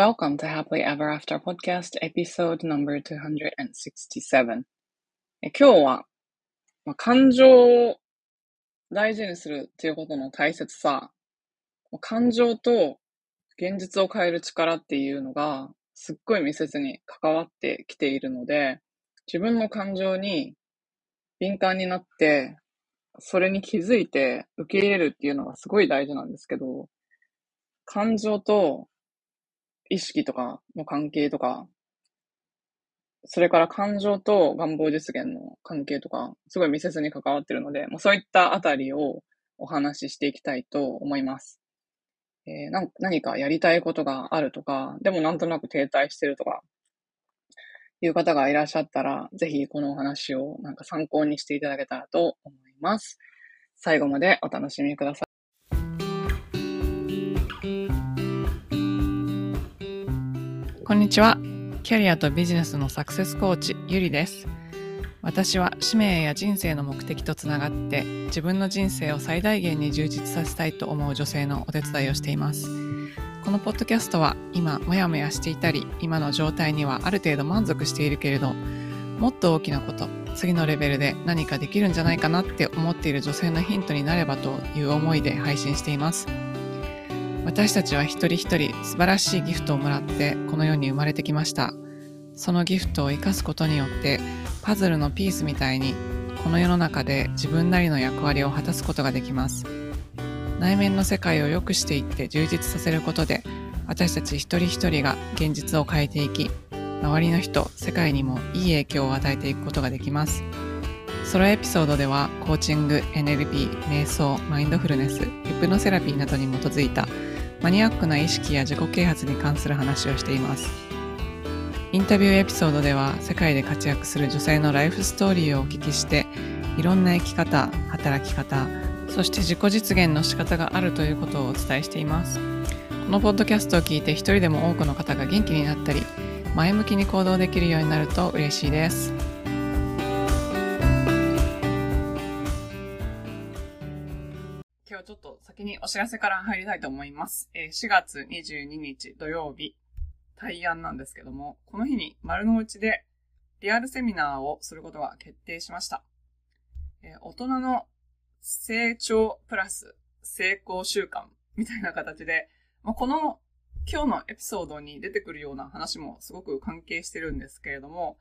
Welcome to Happily Ever After Podcast Episode Number 267え今日は、まあ、感情を大事にするっていうことの大切さ、感情と現実を変える力っていうのがすっごい密接に関わってきているので、自分の感情に敏感になって、それに気づいて受け入れるっていうのがすごい大事なんですけど、感情と意識とかの関係とか、それから感情と願望実現の関係とか、すごい密接に関わってるので、まあ、そういったあたりをお話ししていきたいと思います。えー、な何かやりたいことがあるとか、でもなんとなく停滞してるとか、いう方がいらっしゃったら、ぜひこのお話をなんか参考にしていただけたらと思います。最後までお楽しみください。こんにちは。キャリアとビジネスのサクセスコーチ、ゆりです。私は使命や人生の目的とつながって自分の人生を最大限に充実させたいと思う女性のお手伝いをしています。このポッドキャストは今もやもやしていたり今の状態にはある程度満足しているけれどもっと大きなこと次のレベルで何かできるんじゃないかなって思っている女性のヒントになればという思いで配信しています私たちは一人一人素晴らしいギフトをもらってこの世に生まれてきました。そのギフトを生かすことによってパズルのピースみたいにこの世の中で自分なりの役割を果たすことができます。内面の世界を良くしていって充実させることで私たち一人一人が現実を変えていき周りの人世界にもいい影響を与えていくことができます。ソロエピソードではコーチング NLP 瞑想マインドフルネスヒプノセラピーなどに基づいたマニアックな意識や自己啓発に関する話をしていますインタビューエピソードでは世界で活躍する女性のライフストーリーをお聞きしていろんな生き方働き方そして自己実現の仕方があるということをお伝えしています。このポッドキャストを聞いて一人でも多くの方が元気になったり、前向きに行動できるようになると嬉しいです。先にお知らせから入りたいと思いますえ。4月22日土曜日、対案なんですけども、この日に丸の内でリアルセミナーをすることが決定しました。え大人の成長プラス成功習慣みたいな形で、まあ、この今日のエピソードに出てくるような話もすごく関係してるんですけれども、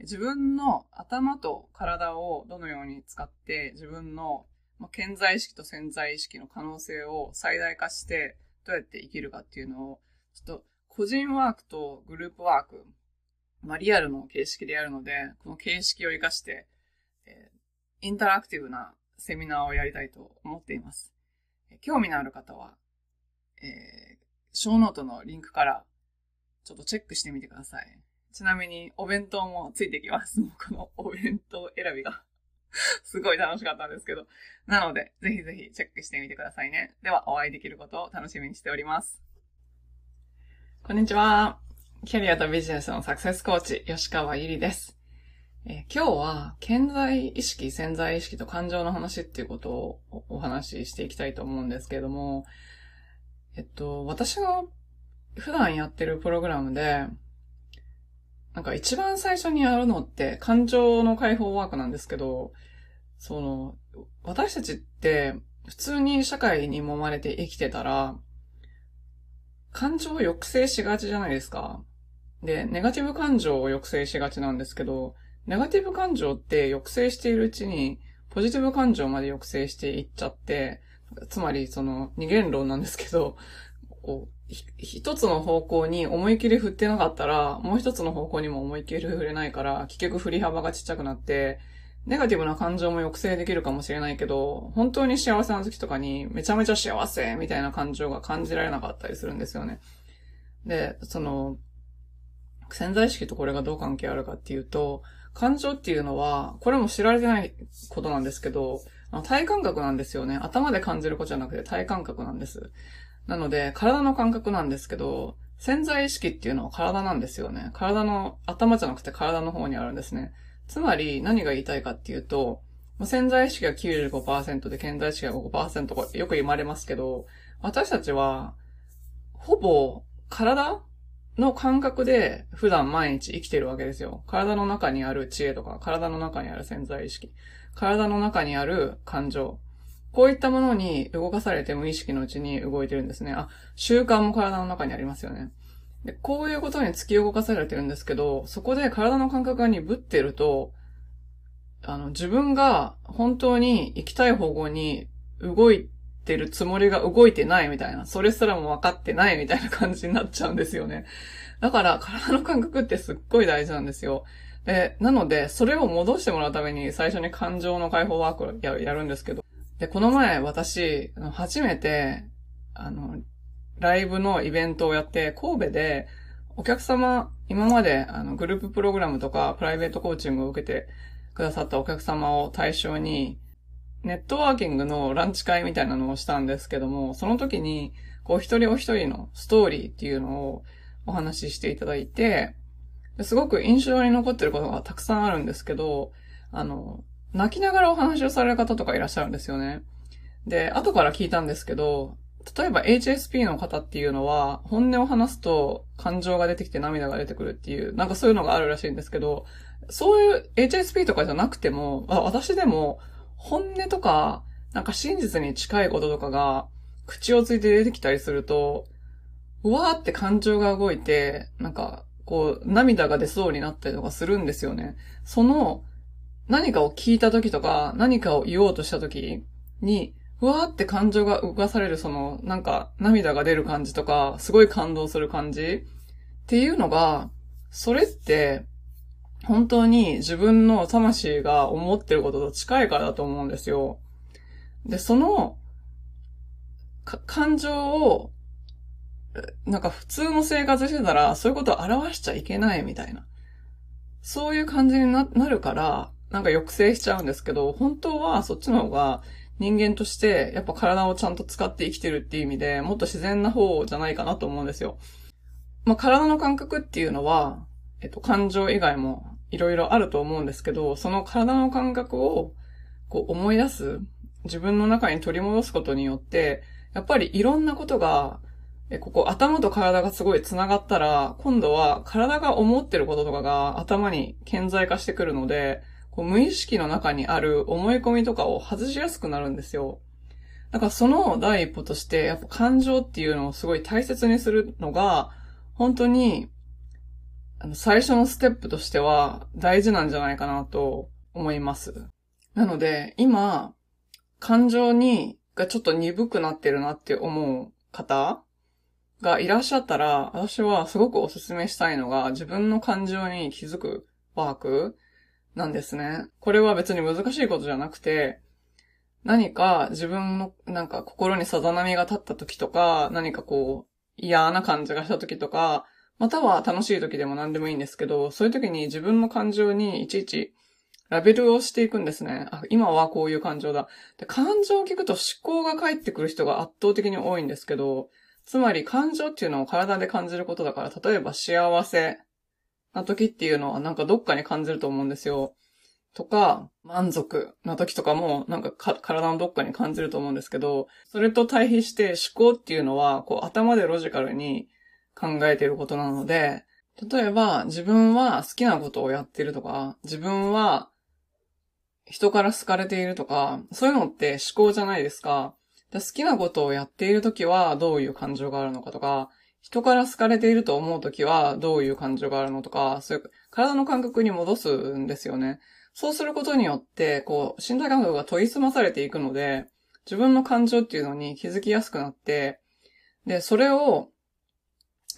自分の頭と体をどのように使って自分の潜在意識と潜在意識の可能性を最大化してどうやって生きるかっていうのを、ちょっと個人ワークとグループワーク、まあ、リアルの形式でやるので、この形式を活かして、えー、インタラクティブなセミナーをやりたいと思っています。興味のある方は、えー、ショーノートのリンクからちょっとチェックしてみてください。ちなみにお弁当もついてきます。もうこのお弁当選びが すごい楽しかったんですけど。なので、ぜひぜひチェックしてみてくださいね。では、お会いできることを楽しみにしております。こんにちは。キャリアとビジネスのサクセスコーチ、吉川ゆりです。え、今日は、潜在意識、潜在意識と感情の話っていうことをお話ししていきたいと思うんですけども、えっと、私が普段やってるプログラムで、なんか一番最初にやるのって感情の解放ワークなんですけど、その、私たちって普通に社会に揉まれて生きてたら、感情を抑制しがちじゃないですか。で、ネガティブ感情を抑制しがちなんですけど、ネガティブ感情って抑制しているうちに、ポジティブ感情まで抑制していっちゃって、つまりその二元論なんですけど、こう、一つの方向に思い切り振ってなかったら、もう一つの方向にも思い切り振れないから、結局振り幅がちっちゃくなって、ネガティブな感情も抑制できるかもしれないけど、本当に幸せな時とかにめちゃめちゃ幸せみたいな感情が感じられなかったりするんですよね。で、その、潜在意識とこれがどう関係あるかっていうと、感情っていうのは、これも知られてないことなんですけど、体感覚なんですよね。頭で感じることじゃなくて体感覚なんです。なので、体の感覚なんですけど、潜在意識っていうのは体なんですよね。体の、頭じゃなくて体の方にあるんですね。つまり、何が言いたいかっていうと、潜在意識が95%で潜在意識が5%とよく言われますけど、私たちは、ほぼ体の感覚で普段毎日生きてるわけですよ。体の中にある知恵とか、体の中にある潜在意識、体の中にある感情。こういったものに動かされて無意識のうちに動いてるんですね。あ、習慣も体の中にありますよね。で、こういうことに突き動かされてるんですけど、そこで体の感覚が鈍ってると、あの、自分が本当に行きたい方向に動いてるつもりが動いてないみたいな、それすらも分かってないみたいな感じになっちゃうんですよね。だから体の感覚ってすっごい大事なんですよ。で、なので、それを戻してもらうために最初に感情の解放ワークをややるんですけど、で、この前私、初めて、あの、ライブのイベントをやって、神戸で、お客様、今まであのグループプログラムとかプライベートコーチングを受けてくださったお客様を対象に、ネットワーキングのランチ会みたいなのをしたんですけども、その時に、こう一人お一人のストーリーっていうのをお話ししていただいて、すごく印象に残ってることがたくさんあるんですけど、あの、泣きながらお話をされる方とかいらっしゃるんですよね。で、後から聞いたんですけど、例えば HSP の方っていうのは、本音を話すと感情が出てきて涙が出てくるっていう、なんかそういうのがあるらしいんですけど、そういう HSP とかじゃなくても、あ私でも本音とか、なんか真実に近いこととかが、口をついて出てきたりすると、うわーって感情が動いて、なんか、こう、涙が出そうになったりとかするんですよね。その、何かを聞いた時とか、何かを言おうとした時に、ふわーって感情が動かされるその、なんか涙が出る感じとか、すごい感動する感じっていうのが、それって、本当に自分の魂が思ってることと近いからだと思うんですよ。で、その、感情を、なんか普通の生活してたら、そういうことを表しちゃいけないみたいな。そういう感じになるから、なんか抑制しちゃうんですけど、本当はそっちの方が人間として、やっぱ体をちゃんと使って生きてるっていう意味で、もっと自然な方じゃないかなと思うんですよ。まあ、体の感覚っていうのは、えっと、感情以外もいろいろあると思うんですけど、その体の感覚を、こう思い出す、自分の中に取り戻すことによって、やっぱりいろんなことが、え、ここ頭と体がすごい繋がったら、今度は体が思ってることとかが頭に顕在化してくるので、こう無意識の中にある思い込みとかを外しやすくなるんですよ。だからその第一歩として、やっぱ感情っていうのをすごい大切にするのが、本当に、あの、最初のステップとしては大事なんじゃないかなと思います。なので、今、感情に、がちょっと鈍くなってるなって思う方がいらっしゃったら、私はすごくお勧めしたいのが、自分の感情に気づくワークなんですね。これは別に難しいことじゃなくて、何か自分のなんか心にさざ波が立った時とか、何かこう嫌な感じがした時とか、または楽しい時でも何でもいいんですけど、そういう時に自分の感情にいちいちラベルをしていくんですね。あ、今はこういう感情だ。で、感情を聞くと思考が返ってくる人が圧倒的に多いんですけど、つまり感情っていうのを体で感じることだから、例えば幸せな時っていうのはなんかどっかに感じると思うんですよ。とか、満足な時とかもなんか体のどっかに感じると思うんですけど、それと対比して思考っていうのはこう頭でロジカルに考えていることなので、例えば自分は好きなことをやってるとか、自分は人から好かれているとか、そういうのって思考じゃないですか。好きなことをやっているときはどういう感情があるのかとか、人から好かれていると思うときはどういう感情があるのとか、そういう体の感覚に戻すんですよね。そうすることによって、こう、身体感覚が研ぎ澄まされていくので、自分の感情っていうのに気づきやすくなって、で、それを、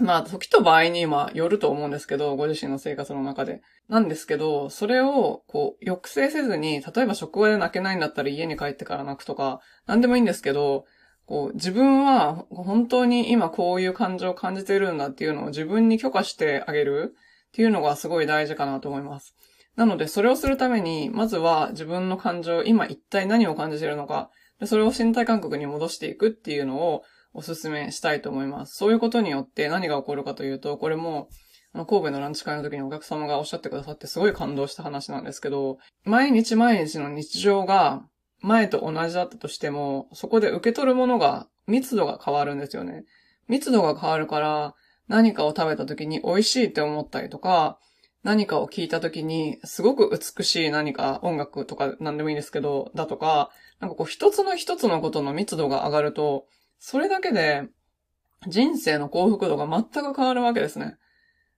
まあ、時と場合に今よると思うんですけど、ご自身の生活の中で。なんですけど、それを、こう、抑制せずに、例えば職場で泣けないんだったら家に帰ってから泣くとか、なんでもいいんですけど、こう、自分は本当に今こういう感情を感じてるんだっていうのを自分に許可してあげるっていうのがすごい大事かなと思います。なので、それをするために、まずは自分の感情、今一体何を感じているのか、それを身体感覚に戻していくっていうのをお勧めしたいと思います。そういうことによって何が起こるかというと、これも、あの、神戸のランチ会の時にお客様がおっしゃってくださってすごい感動した話なんですけど、毎日毎日の日常が前と同じだったとしても、そこで受け取るものが、密度が変わるんですよね。密度が変わるから、何かを食べた時に美味しいって思ったりとか、何かを聞いた時に、すごく美しい何か音楽とか何でもいいんですけど、だとか、なんかこう一つの一つのことの密度が上がると、それだけで人生の幸福度が全く変わるわけですね。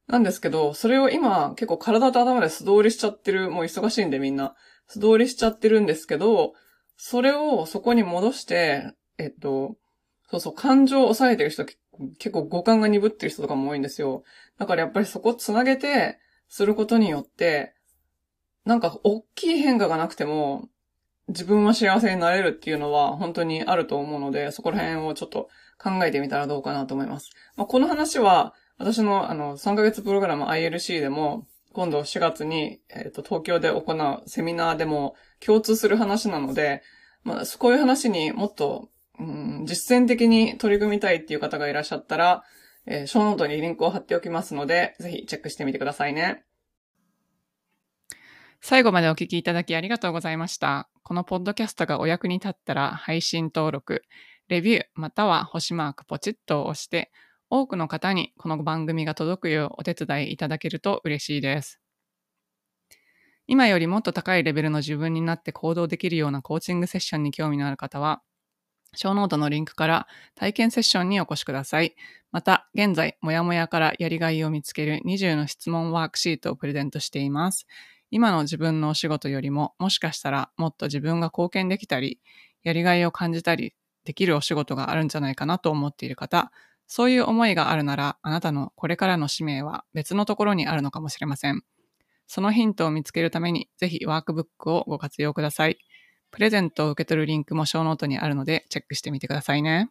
なんですけど、それを今結構体と頭で素通りしちゃってる、もう忙しいんでみんな、素通りしちゃってるんですけど、それをそこに戻して、えっと、そうそう、感情を抑えてる人結構五感が鈍ってる人とかも多いんですよ。だからやっぱりそこをつなげて、することによって、なんか大きい変化がなくても、自分は幸せになれるっていうのは本当にあると思うので、そこら辺をちょっと考えてみたらどうかなと思います。まあ、この話は、私のあの、3ヶ月プログラム ILC でも、今度4月に、えっ、ー、と、東京で行うセミナーでも共通する話なので、まあ、こういう話にもっと、うん、実践的に取り組みたいっていう方がいらっしゃったら、えー、ショーノートにリンクを貼っておきますので、ぜひチェックしてみてくださいね。最後までお聞きいただきありがとうございました。このポッドキャストがお役に立ったら配信登録、レビュー、または星マークポチッと押して、多くの方にこの番組が届くようお手伝いいただけると嬉しいです。今よりもっと高いレベルの自分になって行動できるようなコーチングセッションに興味のある方は、ショーノートのリンクから体験セッションにお越しください。また、現在、もやもやからやりがいを見つける20の質問ワークシートをプレゼントしています。今の自分のお仕事よりも、もしかしたらもっと自分が貢献できたり、やりがいを感じたりできるお仕事があるんじゃないかなと思っている方、そういう思いがあるなら、あなたのこれからの使命は別のところにあるのかもしれません。そのヒントを見つけるために、ぜひワークブックをご活用ください。プレゼントを受け取るリンクもショーノートにあるので、チェックしてみてくださいね。